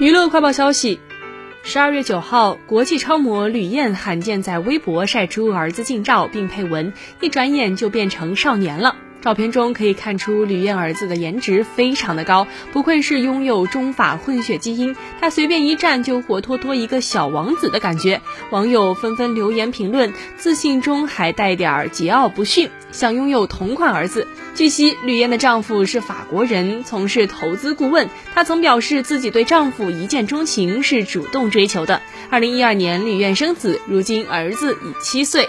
娱乐快报消息：十二月九号，国际超模吕燕罕见在微博晒出儿子近照，并配文：“一转眼就变成少年了。”照片中可以看出吕燕儿子的颜值非常的高，不愧是拥有中法混血基因，他随便一站就活脱脱一个小王子的感觉。网友纷纷留言评论，自信中还带点儿桀骜不驯，想拥有同款儿子。据悉，吕燕的丈夫是法国人，从事投资顾问。她曾表示自己对丈夫一见钟情，是主动追求的。二零一二年，吕燕生子，如今儿子已七岁。